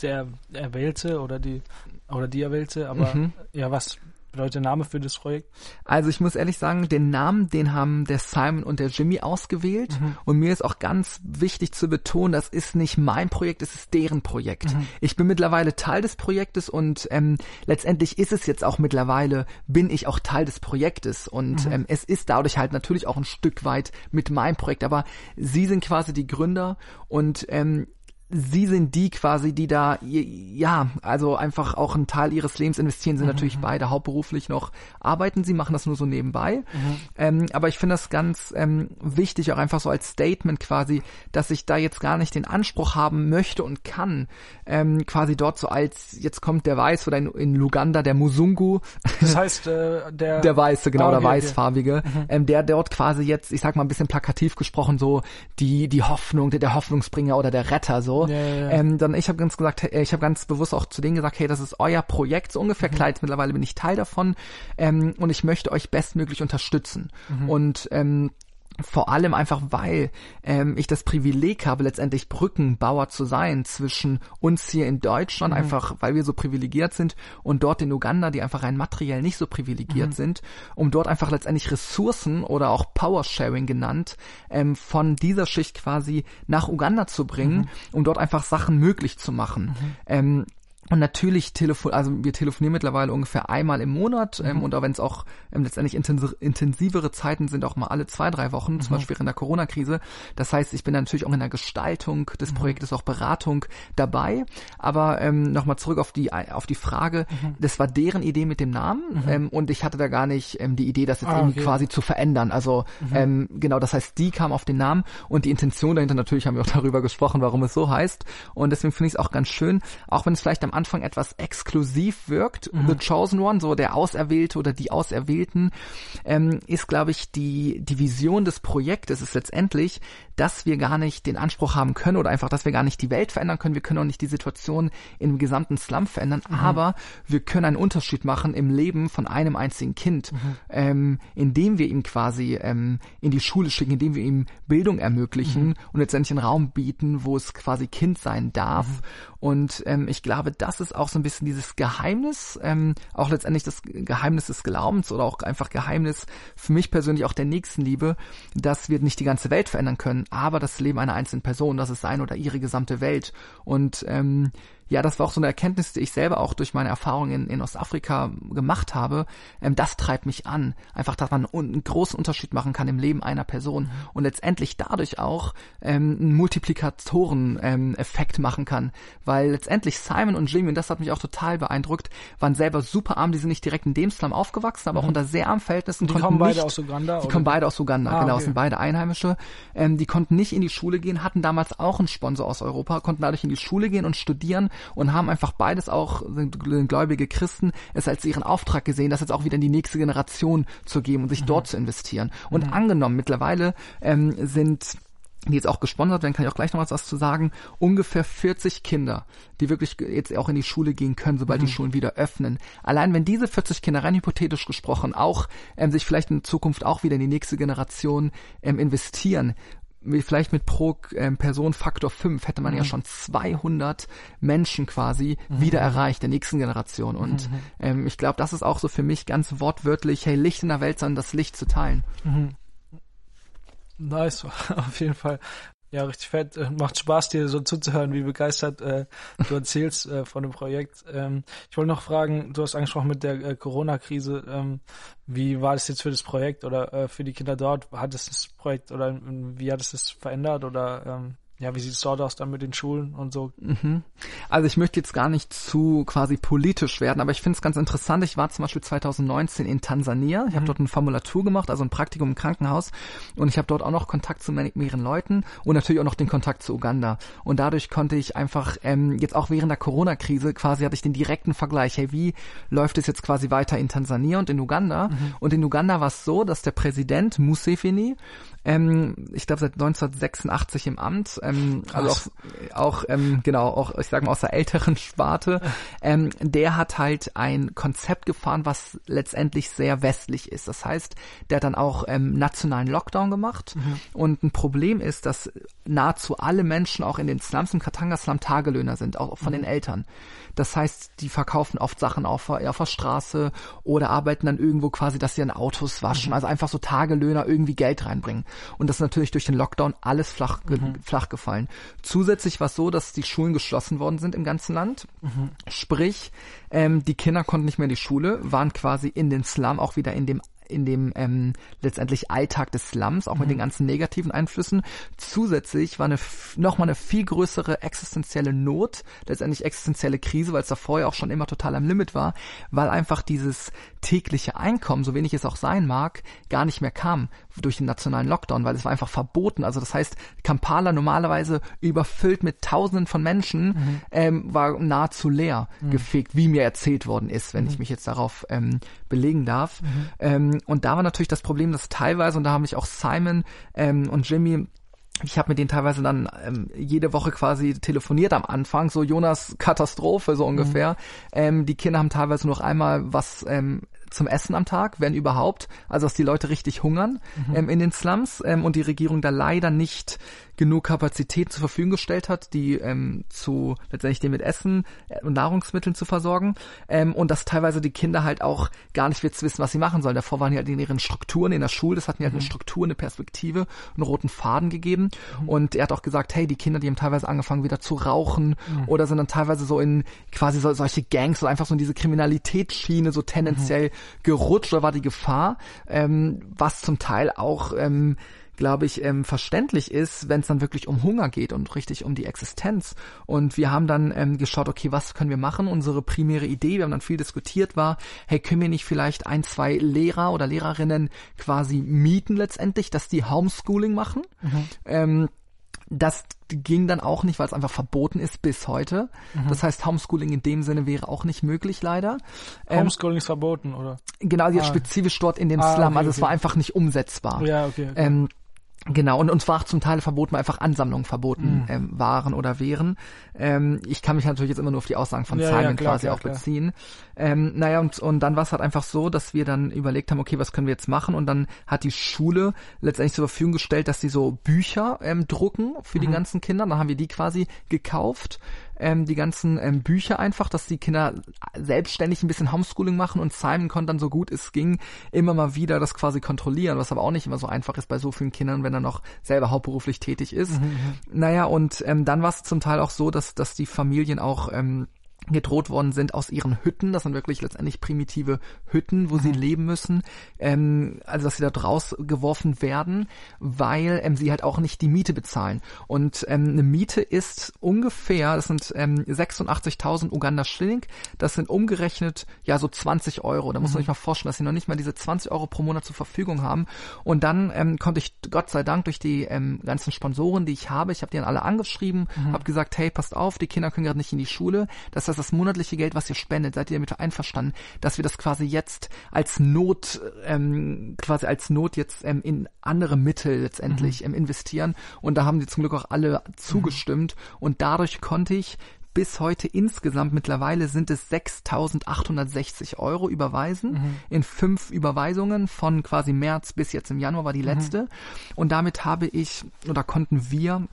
der Erwählte oder die oder die Erwählte, aber mhm. ja, was bedeutet der Name für das Projekt? Also ich muss ehrlich sagen, den Namen, den haben der Simon und der Jimmy ausgewählt. Mhm. Und mir ist auch ganz wichtig zu betonen, das ist nicht mein Projekt, es ist deren Projekt. Mhm. Ich bin mittlerweile Teil des Projektes und ähm, letztendlich ist es jetzt auch mittlerweile, bin ich auch Teil des Projektes. Und mhm. ähm, es ist dadurch halt natürlich auch ein Stück weit mit meinem Projekt. Aber sie sind quasi die Gründer und ähm, sie sind die quasi, die da, ja, also einfach auch einen Teil ihres Lebens investieren, sind mhm. natürlich beide hauptberuflich noch arbeiten. Sie machen das nur so nebenbei. Mhm. Ähm, aber ich finde das ganz ähm, wichtig, auch einfach so als Statement quasi, dass ich da jetzt gar nicht den Anspruch haben möchte und kann, ähm, quasi dort so als, jetzt kommt der Weiß oder in, in Luganda der Musungu. Das heißt, äh, der... [LAUGHS] Der Weiße, genau, okay, der Weißfarbige, okay. Mhm. ähm, der dort quasi jetzt, ich sag mal ein bisschen plakativ gesprochen, so die, die Hoffnung, der, der Hoffnungsbringer oder der Retter so ja, ja, Ähm, dann ich habe ganz gesagt, ich habe ganz bewusst auch zu denen gesagt, hey, das ist euer Projekt, so ungefähr mhm. Kleids, mittlerweile bin ich Teil davon ähm, und ich möchte euch bestmöglich unterstützen. Mhm. Und ähm, vor allem einfach, weil ähm, ich das Privileg habe, letztendlich Brückenbauer zu sein zwischen uns hier in Deutschland, mhm. einfach weil wir so privilegiert sind, und dort in Uganda, die einfach rein materiell nicht so privilegiert mhm. sind, um dort einfach letztendlich Ressourcen oder auch Power-Sharing genannt, ähm, von dieser Schicht quasi nach Uganda zu bringen, mhm. um dort einfach Sachen möglich zu machen. Mhm. Ähm, und natürlich telefon, also wir telefonieren mittlerweile ungefähr einmal im Monat ähm, mhm. und auch wenn es auch ähm, letztendlich intensiv, intensivere Zeiten sind, auch mal alle zwei, drei Wochen, mhm. zum Beispiel in der Corona-Krise. Das heißt, ich bin natürlich auch in der Gestaltung des mhm. Projektes, auch Beratung dabei. Aber ähm, nochmal zurück auf die auf die Frage, mhm. das war deren Idee mit dem Namen mhm. ähm, und ich hatte da gar nicht ähm, die Idee, das jetzt ah, irgendwie okay. quasi zu verändern. Also mhm. ähm, genau, das heißt, die kam auf den Namen und die Intention dahinter, natürlich haben wir auch darüber gesprochen, warum es so heißt. Und deswegen finde ich es auch ganz schön, auch wenn es vielleicht am am Anfang etwas exklusiv wirkt. Mhm. The Chosen One, so der Auserwählte oder die Auserwählten, ähm, ist, glaube ich, die, die Vision des Projektes ist letztendlich, dass wir gar nicht den Anspruch haben können oder einfach, dass wir gar nicht die Welt verändern können. Wir können auch nicht die Situation im gesamten Slum verändern, mhm. aber wir können einen Unterschied machen im Leben von einem einzigen Kind, mhm. ähm, indem wir ihm quasi ähm, in die Schule schicken, indem wir ihm Bildung ermöglichen mhm. und letztendlich einen Raum bieten, wo es quasi Kind sein darf. Mhm. Und ähm, ich glaube, das ist auch so ein bisschen dieses Geheimnis, ähm, auch letztendlich das Geheimnis des Glaubens oder auch einfach Geheimnis für mich persönlich auch der Nächstenliebe, dass wir nicht die ganze Welt verändern können, aber das Leben einer einzelnen Person, das ist sein oder ihre gesamte Welt. Und ähm, ja, das war auch so eine Erkenntnis, die ich selber auch durch meine Erfahrungen in, in Ostafrika gemacht habe. Ähm, das treibt mich an. Einfach, dass man einen großen Unterschied machen kann im Leben einer Person mhm. und letztendlich dadurch auch ähm, einen Multiplikatoren-Effekt ähm, machen kann. Weil letztendlich Simon und Jimmy, und das hat mich auch total beeindruckt, waren selber super arm. Die sind nicht direkt in dem Slum aufgewachsen, aber mhm. auch unter sehr armen Verhältnissen. Die kommen beide nicht, aus Uganda? Die oder? kommen beide aus Uganda, ah, genau, okay. sind beide Einheimische. Ähm, die konnten nicht in die Schule gehen, hatten damals auch einen Sponsor aus Europa, konnten dadurch in die Schule gehen und studieren und haben einfach beides auch, sind gläubige Christen, es als ihren Auftrag gesehen, das jetzt auch wieder in die nächste Generation zu geben und sich mhm. dort zu investieren. Und mhm. angenommen, mittlerweile ähm, sind die jetzt auch gesponsert werden, kann ich auch gleich noch was zu sagen, ungefähr 40 Kinder, die wirklich jetzt auch in die Schule gehen können, sobald mhm. die Schulen wieder öffnen. Allein wenn diese 40 Kinder rein hypothetisch gesprochen auch ähm, sich vielleicht in Zukunft auch wieder in die nächste Generation ähm, investieren, vielleicht mit pro ähm, Person Faktor 5 hätte man mhm. ja schon 200 Menschen quasi mhm. wieder erreicht der nächsten Generation. Und mhm. ähm, ich glaube, das ist auch so für mich ganz wortwörtlich, hey, Licht in der Welt sein, das Licht zu teilen. Mhm. Nice, [LAUGHS] auf jeden Fall. Ja, richtig fett. Äh, macht Spaß, dir so zuzuhören, wie begeistert äh, du erzählst äh, von dem Projekt. Ähm, ich wollte noch fragen, du hast angesprochen mit der äh, Corona-Krise. Ähm, wie war das jetzt für das Projekt oder äh, für die Kinder dort? Hat es das Projekt oder wie hat es das verändert oder ähm, ja, wie sieht's dort aus dann mit den Schulen und so? Mhm. Also ich möchte jetzt gar nicht zu quasi politisch werden, aber ich finde es ganz interessant. Ich war zum Beispiel 2019 in Tansania. Ich mhm. habe dort eine Formulatur gemacht, also ein Praktikum im Krankenhaus. Und ich habe dort auch noch Kontakt zu mehreren Leuten und natürlich auch noch den Kontakt zu Uganda. Und dadurch konnte ich einfach ähm, jetzt auch während der Corona-Krise quasi hatte ich den direkten Vergleich. Hey, wie läuft es jetzt quasi weiter in Tansania und in Uganda? Mhm. Und in Uganda war es so, dass der Präsident Museveni ähm, ich glaube seit 1986 im Amt, ähm, also auch, auch ähm, genau, auch ich sage mal aus der älteren Sparte, ähm, der hat halt ein Konzept gefahren, was letztendlich sehr westlich ist. Das heißt, der hat dann auch ähm, nationalen Lockdown gemacht mhm. und ein Problem ist, dass nahezu alle Menschen auch in den Slums im Katanga-Slum Tagelöhner sind, auch von mhm. den Eltern. Das heißt, die verkaufen oft Sachen auf, auf der Straße oder arbeiten dann irgendwo quasi, dass sie dann Autos waschen. Mhm. Also einfach so Tagelöhner irgendwie Geld reinbringen. Und das ist natürlich durch den Lockdown alles flach, mhm. flach gefallen. Zusätzlich war es so, dass die Schulen geschlossen worden sind im ganzen Land. Mhm. Sprich, ähm, die Kinder konnten nicht mehr in die Schule, waren quasi in den Slum auch wieder in dem in dem ähm, letztendlich Alltag des Slums, auch mit den mhm. ganzen negativen Einflüssen. Zusätzlich war eine nochmal eine viel größere existenzielle Not, letztendlich existenzielle Krise, weil es da vorher auch schon immer total am Limit war, weil einfach dieses tägliche Einkommen, so wenig es auch sein mag, gar nicht mehr kam durch den nationalen Lockdown, weil es war einfach verboten. Also das heißt, Kampala normalerweise überfüllt mit Tausenden von Menschen, mhm. ähm, war nahezu leer mhm. gefegt, wie mir erzählt worden ist, wenn mhm. ich mich jetzt darauf ähm, belegen darf. Mhm. Ähm, und da war natürlich das Problem, dass teilweise, und da haben mich auch Simon ähm, und Jimmy ich habe mit denen teilweise dann ähm, jede Woche quasi telefoniert am Anfang, so Jonas Katastrophe so ungefähr. Mhm. Ähm, die Kinder haben teilweise noch einmal was ähm, zum Essen am Tag, wenn überhaupt. Also dass die Leute richtig hungern mhm. ähm, in den Slums ähm, und die Regierung da leider nicht genug Kapazität zur Verfügung gestellt hat, die ähm, zu letztendlich den mit Essen äh, und Nahrungsmitteln zu versorgen ähm, und dass teilweise die Kinder halt auch gar nicht jetzt wissen, was sie machen sollen. Davor waren die halt in ihren Strukturen in der Schule, das hat mir halt eine mhm. Struktur, eine Perspektive, einen roten Faden gegeben mhm. und er hat auch gesagt, hey, die Kinder, die haben teilweise angefangen wieder zu rauchen mhm. oder sind dann teilweise so in quasi so, solche Gangs oder einfach so in diese Kriminalitätsschiene so tendenziell mhm. gerutscht oder war die Gefahr, ähm, was zum Teil auch ähm, glaube ich, ähm, verständlich ist, wenn es dann wirklich um Hunger geht und richtig um die Existenz. Und wir haben dann ähm, geschaut, okay, was können wir machen? Unsere primäre Idee, wir haben dann viel diskutiert, war, hey, können wir nicht vielleicht ein, zwei Lehrer oder Lehrerinnen quasi mieten letztendlich, dass die Homeschooling machen? Mhm. Ähm, das ging dann auch nicht, weil es einfach verboten ist bis heute. Mhm. Das heißt, Homeschooling in dem Sinne wäre auch nicht möglich, leider. Ähm, Homeschooling ähm, ist verboten, oder? Genau, jetzt ah. spezifisch dort in dem ah, Slum. Okay, also okay. es war einfach nicht umsetzbar. Ja, okay. okay. Ähm, Genau, und uns war zum Teil verboten, weil einfach Ansammlungen verboten mhm. ähm, waren oder wären. Ähm, ich kann mich natürlich jetzt immer nur auf die Aussagen von ja, Simon ja, klar, quasi klar, auch klar. beziehen. Ähm, naja, und, und dann war es halt einfach so, dass wir dann überlegt haben, okay, was können wir jetzt machen? Und dann hat die Schule letztendlich zur Verfügung gestellt, dass sie so Bücher ähm, drucken für mhm. die ganzen Kinder. Dann haben wir die quasi gekauft ähm, die ganzen ähm, Bücher einfach, dass die Kinder selbstständig ein bisschen Homeschooling machen und Simon konnte dann so gut es ging immer mal wieder das quasi kontrollieren, was aber auch nicht immer so einfach ist bei so vielen Kindern, wenn er noch selber hauptberuflich tätig ist. Mhm. mhm. Naja, und ähm, dann war es zum Teil auch so, dass, dass die Familien auch ähm, gedroht worden sind aus ihren Hütten. Das sind wirklich letztendlich primitive Hütten, wo mhm. sie leben müssen. Ähm, also dass sie da draus geworfen werden, weil ähm, sie halt auch nicht die Miete bezahlen. Und ähm, eine Miete ist ungefähr, das sind ähm, 86.000 Uganda Schilling. Das sind umgerechnet ja so 20 Euro. Da muss man mhm. sich mal vorstellen, dass sie noch nicht mal diese 20 Euro pro Monat zur Verfügung haben. Und dann ähm, konnte ich Gott sei Dank durch die ähm, ganzen Sponsoren, die ich habe, ich habe die dann alle angeschrieben, mhm. habe gesagt, hey, passt auf, die Kinder können gerade nicht in die Schule. Das heißt, das monatliche Geld, was ihr spendet, seid ihr damit einverstanden, dass wir das quasi jetzt als Not, ähm, quasi als Not jetzt ähm, in andere Mittel letztendlich mhm. ähm, investieren. Und da haben die zum Glück auch alle zugestimmt. Mhm. Und dadurch konnte ich bis heute insgesamt mittlerweile sind es 6.860 Euro überweisen mhm. in fünf Überweisungen von quasi März bis jetzt im Januar war die mhm. letzte. Mhm. Und damit habe ich oder konnten wir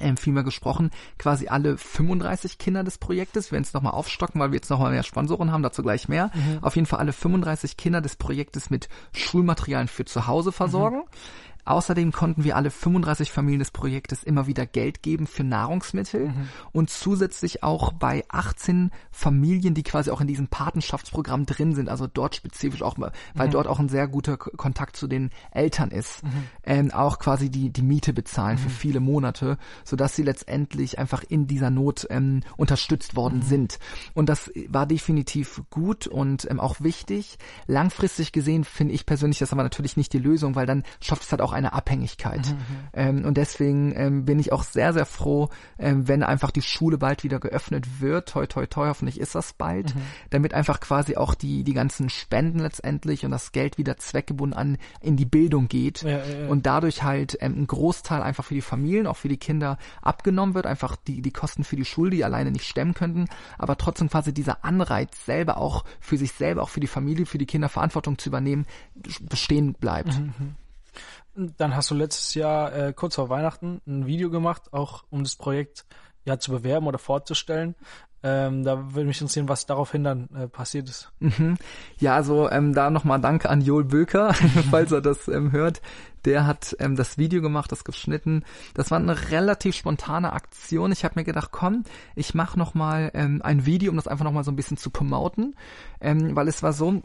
ähm, vielmehr gesprochen, quasi alle 35 Kinder des Projektes. Wir werden es nochmal aufstocken, weil wir jetzt nochmal mehr Sponsoren haben, dazu gleich mehr. Mhm. Auf jeden Fall alle 35 Kinder des Projektes mit Schulmaterialien für zu Hause versorgen. Mhm Außerdem konnten wir alle 35 Familien des Projektes immer wieder Geld geben für Nahrungsmittel mhm. und zusätzlich auch bei 18 Familien, die quasi auch in diesem Patenschaftsprogramm drin sind, also dort spezifisch auch, weil mhm. dort auch ein sehr guter Kontakt zu den Eltern ist, mhm. ähm, auch quasi die, die Miete bezahlen für mhm. viele Monate, sodass sie letztendlich einfach in dieser Not ähm, unterstützt worden mhm. sind. Und das war definitiv gut und ähm, auch wichtig. Langfristig gesehen finde ich persönlich das aber natürlich nicht die Lösung, weil dann schafft es halt auch eine Abhängigkeit. Mhm, mhm. Ähm, und deswegen ähm, bin ich auch sehr, sehr froh, ähm, wenn einfach die Schule bald wieder geöffnet wird. Toi, toi, toi, hoffentlich ist das bald. Mhm. Damit einfach quasi auch die, die ganzen Spenden letztendlich und das Geld wieder zweckgebunden an in die Bildung geht. Ja, ja, ja. Und dadurch halt ähm, ein Großteil einfach für die Familien, auch für die Kinder abgenommen wird. Einfach die, die Kosten für die Schule, die alleine nicht stemmen könnten. Aber trotzdem quasi dieser Anreiz selber auch für sich selber, auch für die Familie, für die Kinder Verantwortung zu übernehmen, bestehen bleibt. Mhm. Dann hast du letztes Jahr äh, kurz vor Weihnachten ein Video gemacht, auch um das Projekt ja zu bewerben oder vorzustellen. Ähm, da würde mich interessieren, was daraufhin dann äh, passiert ist. Mhm. Ja, also ähm, da nochmal Danke an Joel Böker, [LAUGHS] falls er das ähm, hört. Der hat ähm, das Video gemacht, das geschnitten. Das war eine relativ spontane Aktion. Ich habe mir gedacht, komm, ich mache nochmal ähm, ein Video, um das einfach nochmal so ein bisschen zu promoten. Ähm, weil es war so,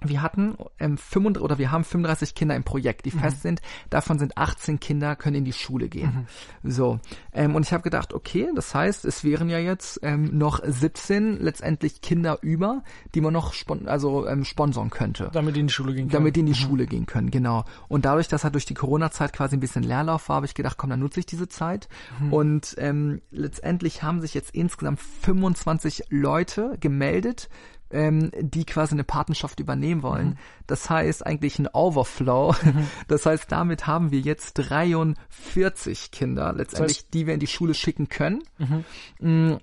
wir hatten ähm, 35, oder wir haben 35 Kinder im Projekt, die mhm. fest sind. Davon sind 18 Kinder können in die Schule gehen. Mhm. So ähm, und ich habe gedacht, okay, das heißt, es wären ja jetzt ähm, noch 17 letztendlich Kinder über, die man noch spon also ähm, sponsern könnte. Damit die in die Schule gehen können. Damit die in die mhm. Schule gehen können, genau. Und dadurch, dass halt durch die Corona-Zeit quasi ein bisschen Leerlauf war, habe ich gedacht, komm, dann nutze ich diese Zeit. Mhm. Und ähm, letztendlich haben sich jetzt insgesamt 25 Leute gemeldet ähm, die quasi eine Patenschaft übernehmen wollen. Mhm. Das heißt eigentlich ein Overflow. Mhm. [LAUGHS] Das heißt, damit haben wir jetzt 43 Kinder letztendlich, das heißt, die wir in die Schule schicken können. Mhm.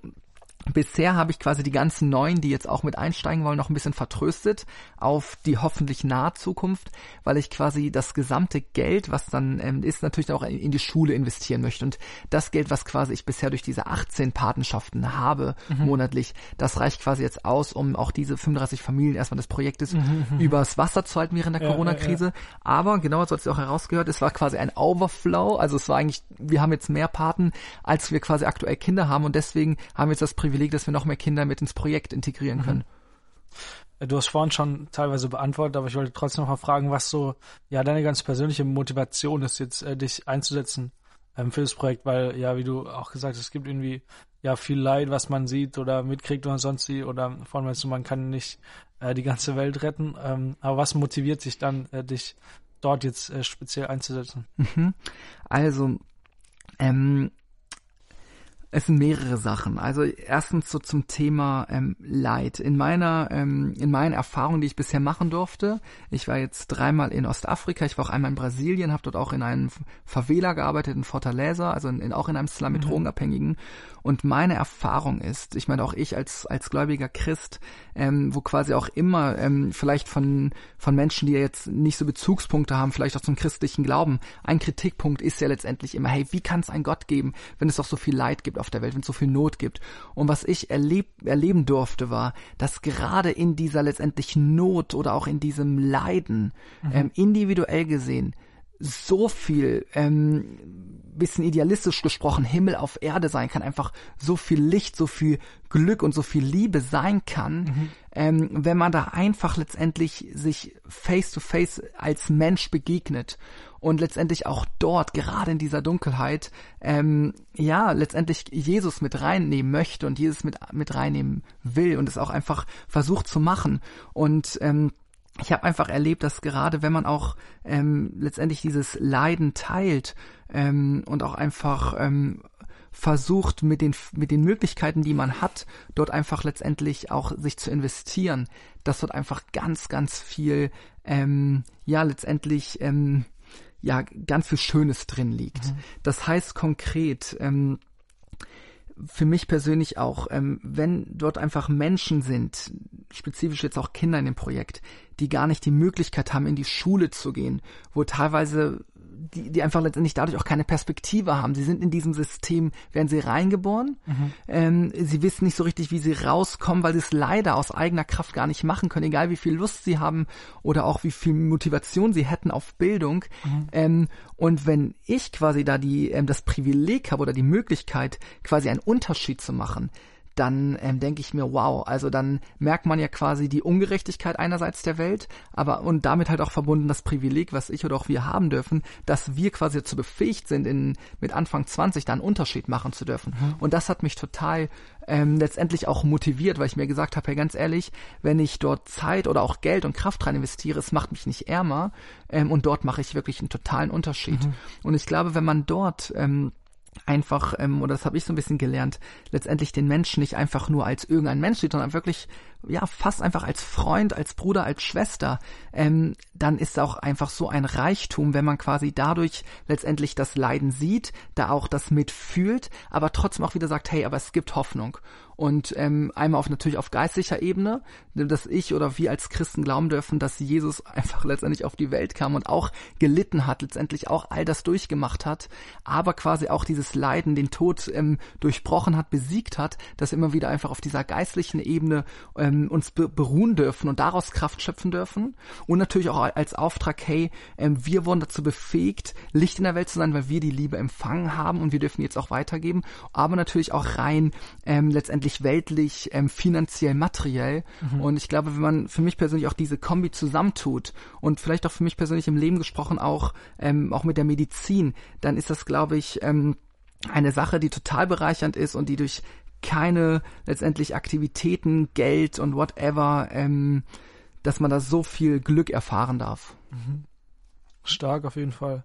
Bisher habe ich quasi die ganzen Neuen, die jetzt auch mit einsteigen wollen, noch ein bisschen vertröstet auf die hoffentlich nahe Zukunft, weil ich quasi das gesamte Geld, was dann ähm, ist, natürlich auch in die Schule investieren möchte. Und das Geld, was quasi ich bisher durch diese 18 Patenschaften habe mhm. monatlich, das reicht quasi jetzt aus, um auch diese 35 Familien erstmal des Projektes mhm. mhm. übers Wasser zu halten während der ja, Corona-Krise. Ja, ja. Aber genau, so hat es auch herausgehört, es war quasi ein Overflow. Also es war eigentlich, wir haben jetzt mehr Paten, als wir quasi aktuell Kinder haben und deswegen haben wir jetzt das Privileg Privileg, dass wir noch mehr Kinder mit ins Projekt integrieren mhm. können. Du hast vorhin schon teilweise beantwortet, aber ich wollte trotzdem noch mal fragen, was so ja deine ganz persönliche Motivation ist, jetzt äh, dich einzusetzen ähm, für das Projekt, weil ja, wie du auch gesagt hast, es gibt irgendwie ja viel Leid, was man sieht oder mitkriegt oder sonst wie oder vor allem weißt du, man kann nicht äh, die ganze Welt retten. Ähm, aber was motiviert sich dann, äh, dich dort jetzt äh, speziell einzusetzen? Mhm. Also ähm, es sind mehrere Sachen. Also erstens so zum Thema ähm, Leid. In meiner, ähm, in meinen Erfahrungen, die ich bisher machen durfte, ich war jetzt dreimal in Ostafrika, ich war auch einmal in Brasilien, habe dort auch in einem Favela gearbeitet, in Fortaleza, also in, in, auch in einem Slum mit mhm. Drogenabhängigen. Und meine Erfahrung ist, ich meine auch ich als als gläubiger Christ, ähm, wo quasi auch immer ähm, vielleicht von von Menschen, die jetzt nicht so Bezugspunkte haben, vielleicht auch zum christlichen Glauben, ein Kritikpunkt ist ja letztendlich immer, hey, wie kann es einen Gott geben, wenn es doch so viel Leid gibt auf der Welt, wenn es so viel Not gibt? Und was ich erleb, erleben durfte, war, dass gerade in dieser letztendlichen Not oder auch in diesem Leiden mhm. ähm, individuell gesehen so viel, ähm, bisschen idealistisch gesprochen, Himmel auf Erde sein kann, einfach so viel Licht, so viel Glück und so viel Liebe sein kann, mhm. ähm, wenn man da einfach letztendlich sich face to face als Mensch begegnet und letztendlich auch dort, gerade in dieser Dunkelheit, ähm, ja, letztendlich Jesus mit reinnehmen möchte und Jesus mit, mit reinnehmen will und es auch einfach versucht zu machen und ähm, ich habe einfach erlebt, dass gerade wenn man auch ähm, letztendlich dieses Leiden teilt ähm, und auch einfach ähm, versucht mit den mit den Möglichkeiten, die man hat, dort einfach letztendlich auch sich zu investieren, dass dort einfach ganz ganz viel ähm, ja letztendlich ähm, ja ganz viel Schönes drin liegt. Mhm. Das heißt konkret ähm, für mich persönlich auch, ähm, wenn dort einfach Menschen sind, spezifisch jetzt auch Kinder in dem Projekt, die gar nicht die Möglichkeit haben, in die Schule zu gehen, wo teilweise die, die einfach letztendlich dadurch auch keine Perspektive haben. Sie sind in diesem System, werden sie reingeboren. Mhm. Ähm, sie wissen nicht so richtig, wie sie rauskommen, weil sie es leider aus eigener Kraft gar nicht machen können, egal wie viel Lust sie haben oder auch wie viel Motivation sie hätten auf Bildung. Mhm. Ähm, und wenn ich quasi da die ähm, das Privileg habe oder die Möglichkeit, quasi einen Unterschied zu machen, dann ähm, denke ich mir, wow, also dann merkt man ja quasi die Ungerechtigkeit einerseits der Welt, aber und damit halt auch verbunden das Privileg, was ich oder auch wir haben dürfen, dass wir quasi dazu befähigt sind, in, mit Anfang 20 da einen Unterschied machen zu dürfen. Mhm. Und das hat mich total ähm, letztendlich auch motiviert, weil ich mir gesagt habe, hey, ganz ehrlich, wenn ich dort Zeit oder auch Geld und Kraft rein investiere, es macht mich nicht ärmer ähm, und dort mache ich wirklich einen totalen Unterschied. Mhm. Und ich glaube, wenn man dort ähm, einfach, ähm, oder das habe ich so ein bisschen gelernt, letztendlich den Menschen nicht einfach nur als irgendein Mensch sieht, sondern wirklich, ja, fast einfach als Freund, als Bruder, als Schwester, ähm, dann ist auch einfach so ein Reichtum, wenn man quasi dadurch letztendlich das Leiden sieht, da auch das mitfühlt, aber trotzdem auch wieder sagt, hey, aber es gibt Hoffnung. Und ähm, einmal auf natürlich auf geistlicher Ebene, dass ich oder wir als Christen glauben dürfen, dass Jesus [LAUGHS] einfach letztendlich auf die Welt kam und auch gelitten hat, letztendlich auch all das durchgemacht hat, aber quasi auch dieses Leiden, den Tod ähm, durchbrochen hat, besiegt hat, dass immer wieder einfach auf dieser geistlichen Ebene ähm, uns be beruhen dürfen und daraus Kraft schöpfen dürfen. Und natürlich auch als Auftrag, hey, ähm, wir wurden dazu befähigt, Licht in der Welt zu sein, weil wir die Liebe empfangen haben und wir dürfen jetzt auch weitergeben, aber natürlich auch rein ähm, letztendlich weltlich, ähm, finanziell, materiell. Mhm. Und ich glaube, wenn man für mich persönlich auch diese Kombi zusammentut und vielleicht auch für mich persönlich im Leben gesprochen auch, ähm, auch mit der Medizin, dann ist das, glaube ich, ähm, eine Sache, die total bereichernd ist und die durch keine letztendlich Aktivitäten, Geld und whatever, ähm, dass man da so viel Glück erfahren darf. Mhm. Stark auf jeden Fall.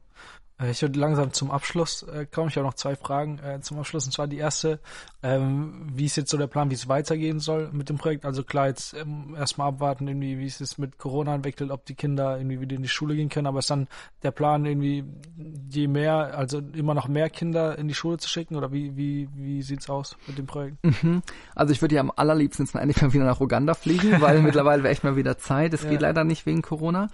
Äh, ich würde langsam zum Abschluss äh, kommen. Ich habe noch zwei Fragen äh, zum Abschluss. Und zwar die erste, ähm, wie ist jetzt so der Plan, wie es weitergehen soll mit dem Projekt? Also klar, jetzt ähm, erstmal abwarten, irgendwie, wie es jetzt mit Corona entwickelt, ob die Kinder irgendwie wieder in die Schule gehen können. Aber ist dann der Plan, irgendwie je mehr, also immer noch mehr Kinder in die Schule zu schicken? Oder wie, wie, wie sieht's aus mit dem Projekt? Mhm. Also ich würde ja am allerliebsten jetzt endlich mal wieder nach Uganda fliegen, weil [LAUGHS] mittlerweile wäre echt mal wieder Zeit. Es ja. geht leider nicht wegen Corona.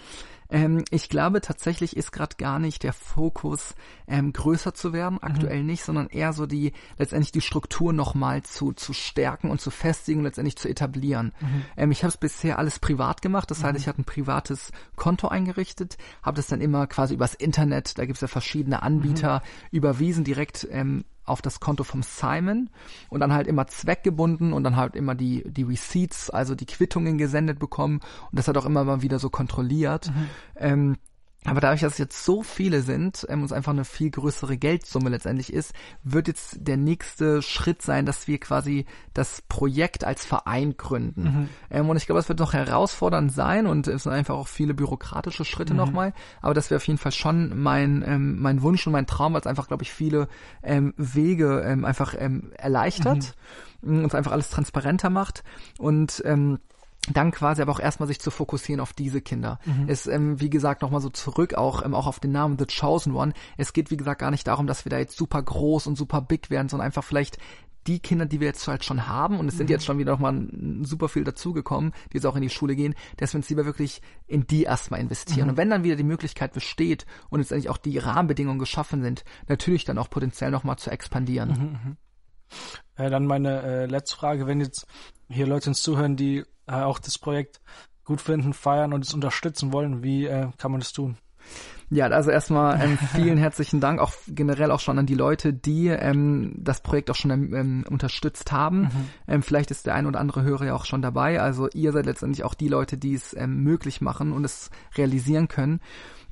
Ähm, ich glaube tatsächlich ist gerade gar nicht der Fokus ähm, größer zu werden, mhm. aktuell mhm. nicht, sondern eher so die letztendlich die Struktur nochmal zu zu stärken und zu festigen und letztendlich zu etablieren. Mhm. Ähm, ich habe es bisher alles privat gemacht, das heißt, mhm. ich hatte ein privates Konto eingerichtet, habe das dann immer quasi übers Internet, da gibt es ja verschiedene Anbieter, mhm. überwiesen direkt ähm, auf das Konto vom Simon und dann halt immer zweckgebunden und dann halt immer die, die Receipts, also die Quittungen gesendet bekommen und das hat auch immer mal wieder so kontrolliert. Mhm. Ähm, aber dadurch, dass es jetzt so viele sind ähm, und es einfach eine viel größere Geldsumme letztendlich ist, wird jetzt der nächste Schritt sein, dass wir quasi das Projekt als Verein gründen. Mhm. Ähm, und ich glaube, es wird noch herausfordernd sein und es sind einfach auch viele bürokratische Schritte mhm. nochmal. Aber das wäre auf jeden Fall schon mein, ähm, mein Wunsch und mein Traum, weil es einfach, glaube ich, viele ähm, Wege ähm, einfach ähm, erleichtert mhm. und es einfach alles transparenter macht. Und ähm, dann quasi aber auch erstmal sich zu fokussieren auf diese Kinder. Mhm. Es, ähm, wie gesagt, nochmal so zurück auch, ähm, auch auf den Namen The Chosen One. Es geht, wie gesagt, gar nicht darum, dass wir da jetzt super groß und super big werden, sondern einfach vielleicht die Kinder, die wir jetzt halt schon haben, und es sind mhm. jetzt schon wieder nochmal super viel dazugekommen, die jetzt auch in die Schule gehen, dass wir uns lieber wirklich in die erstmal investieren. Mhm. Und wenn dann wieder die Möglichkeit besteht und jetzt eigentlich auch die Rahmenbedingungen geschaffen sind, natürlich dann auch potenziell nochmal zu expandieren. Mhm, mhm. äh, dann meine äh, letzte Frage, wenn jetzt hier Leute uns zuhören, die äh, auch das Projekt gut finden, feiern und es unterstützen wollen, wie äh, kann man das tun? Ja, also erstmal ähm, vielen herzlichen Dank, auch generell auch schon an die Leute, die ähm, das Projekt auch schon ähm, unterstützt haben. Mhm. Ähm, vielleicht ist der ein oder andere Hörer ja auch schon dabei. Also ihr seid letztendlich auch die Leute, die es ähm, möglich machen und es realisieren können.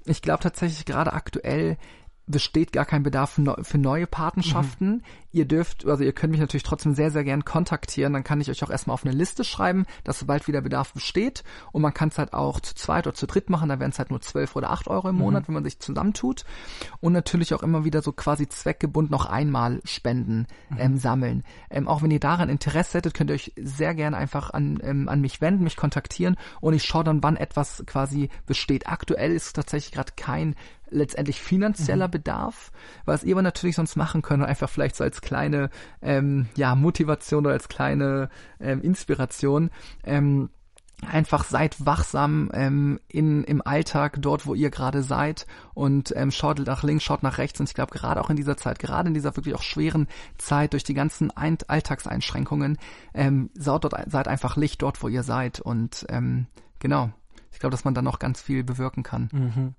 Ich glaube tatsächlich gerade aktuell besteht gar kein Bedarf für neue Patenschaften. Mhm. Ihr dürft, also ihr könnt mich natürlich trotzdem sehr, sehr gern kontaktieren. Dann kann ich euch auch erstmal auf eine Liste schreiben, dass sobald wieder Bedarf besteht. Und man kann es halt auch zu zweit oder zu dritt machen. Da wären es halt nur zwölf oder acht Euro im mhm. Monat, wenn man sich zusammentut. Und natürlich auch immer wieder so quasi zweckgebunden noch einmal Spenden mhm. ähm, sammeln. Ähm, auch wenn ihr daran Interesse hättet, könnt ihr euch sehr gern einfach an, ähm, an mich wenden, mich kontaktieren und ich schaue dann, wann etwas quasi besteht. Aktuell ist tatsächlich gerade kein letztendlich finanzieller mhm. Bedarf, was ihr aber natürlich sonst machen könnt, einfach vielleicht so als kleine ähm, ja, Motivation oder als kleine ähm, Inspiration. Ähm, einfach seid wachsam ähm, in, im Alltag, dort, wo ihr gerade seid und ähm, schaut nach links, schaut nach rechts. Und ich glaube, gerade auch in dieser Zeit, gerade in dieser wirklich auch schweren Zeit durch die ganzen Ein Alltagseinschränkungen, ähm, seid, dort, seid einfach Licht dort, wo ihr seid. Und ähm, genau, ich glaube, dass man dann noch ganz viel bewirken kann. Mhm.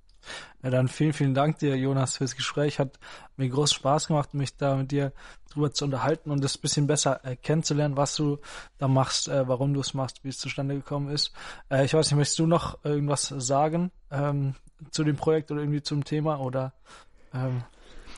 Ja, dann vielen, vielen Dank dir, Jonas, fürs Gespräch. Hat mir groß Spaß gemacht, mich da mit dir drüber zu unterhalten und das bisschen besser äh, kennenzulernen, was du da machst, äh, warum du es machst, wie es zustande gekommen ist. Äh, ich weiß nicht, möchtest du noch irgendwas sagen ähm, zu dem Projekt oder irgendwie zum Thema oder ähm,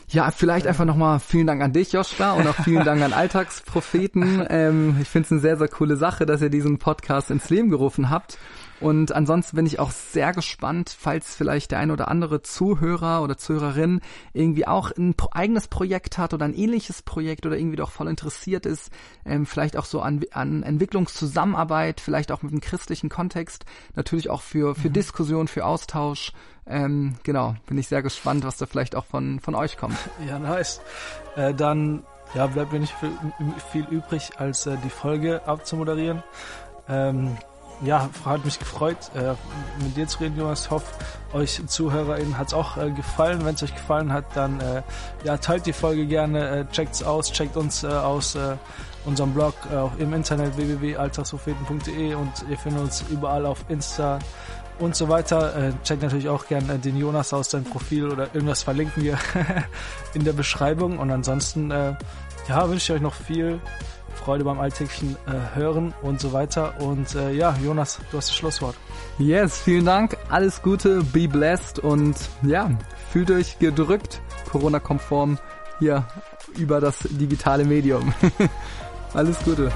ja, vielleicht einfach nochmal vielen Dank an dich, Joshua, und auch vielen Dank an Alltagspropheten. [LAUGHS] Ähm, ich finde es eine sehr, sehr coole Sache, dass ihr diesen Podcast ins Leben gerufen habt. Und ansonsten bin ich auch sehr gespannt, falls vielleicht der ein oder andere Zuhörer oder Zuhörerin irgendwie auch ein eigenes Projekt hat oder ein ähnliches Projekt oder irgendwie doch voll interessiert ist, ähm, vielleicht auch so an, an Entwicklungszusammenarbeit, vielleicht auch mit einem christlichen Kontext, natürlich auch für, für mhm. Diskussion, für Austausch. Ähm, genau, bin ich sehr gespannt, was da vielleicht auch von, von euch kommt. Ja, nice. Äh, dann ja, bleibt mir nicht viel, viel übrig, als äh, die Folge abzumoderieren. Ähm, ja, hat mich gefreut, äh, mit dir zu reden, Jonas. Ich euch ZuhörerInnen hat es auch äh, gefallen. Wenn es euch gefallen hat, dann äh, ja, teilt die Folge gerne, äh, checkt's aus, checkt uns äh, aus äh, unserem Blog äh, im Internet www.alltagspropheten.de und ihr findet uns überall auf Insta und so weiter. Checkt natürlich auch gerne den Jonas aus, sein Profil oder irgendwas verlinken wir [LAUGHS] in der Beschreibung. Und ansonsten, ja, wünsche ich euch noch viel Freude beim alltäglichen äh, Hören und so weiter. Und äh, ja, Jonas, du hast das Schlusswort. Yes, vielen Dank. Alles Gute, be blessed und ja, fühlt euch gedrückt, Corona-konform hier über das digitale Medium. [LAUGHS] Alles Gute.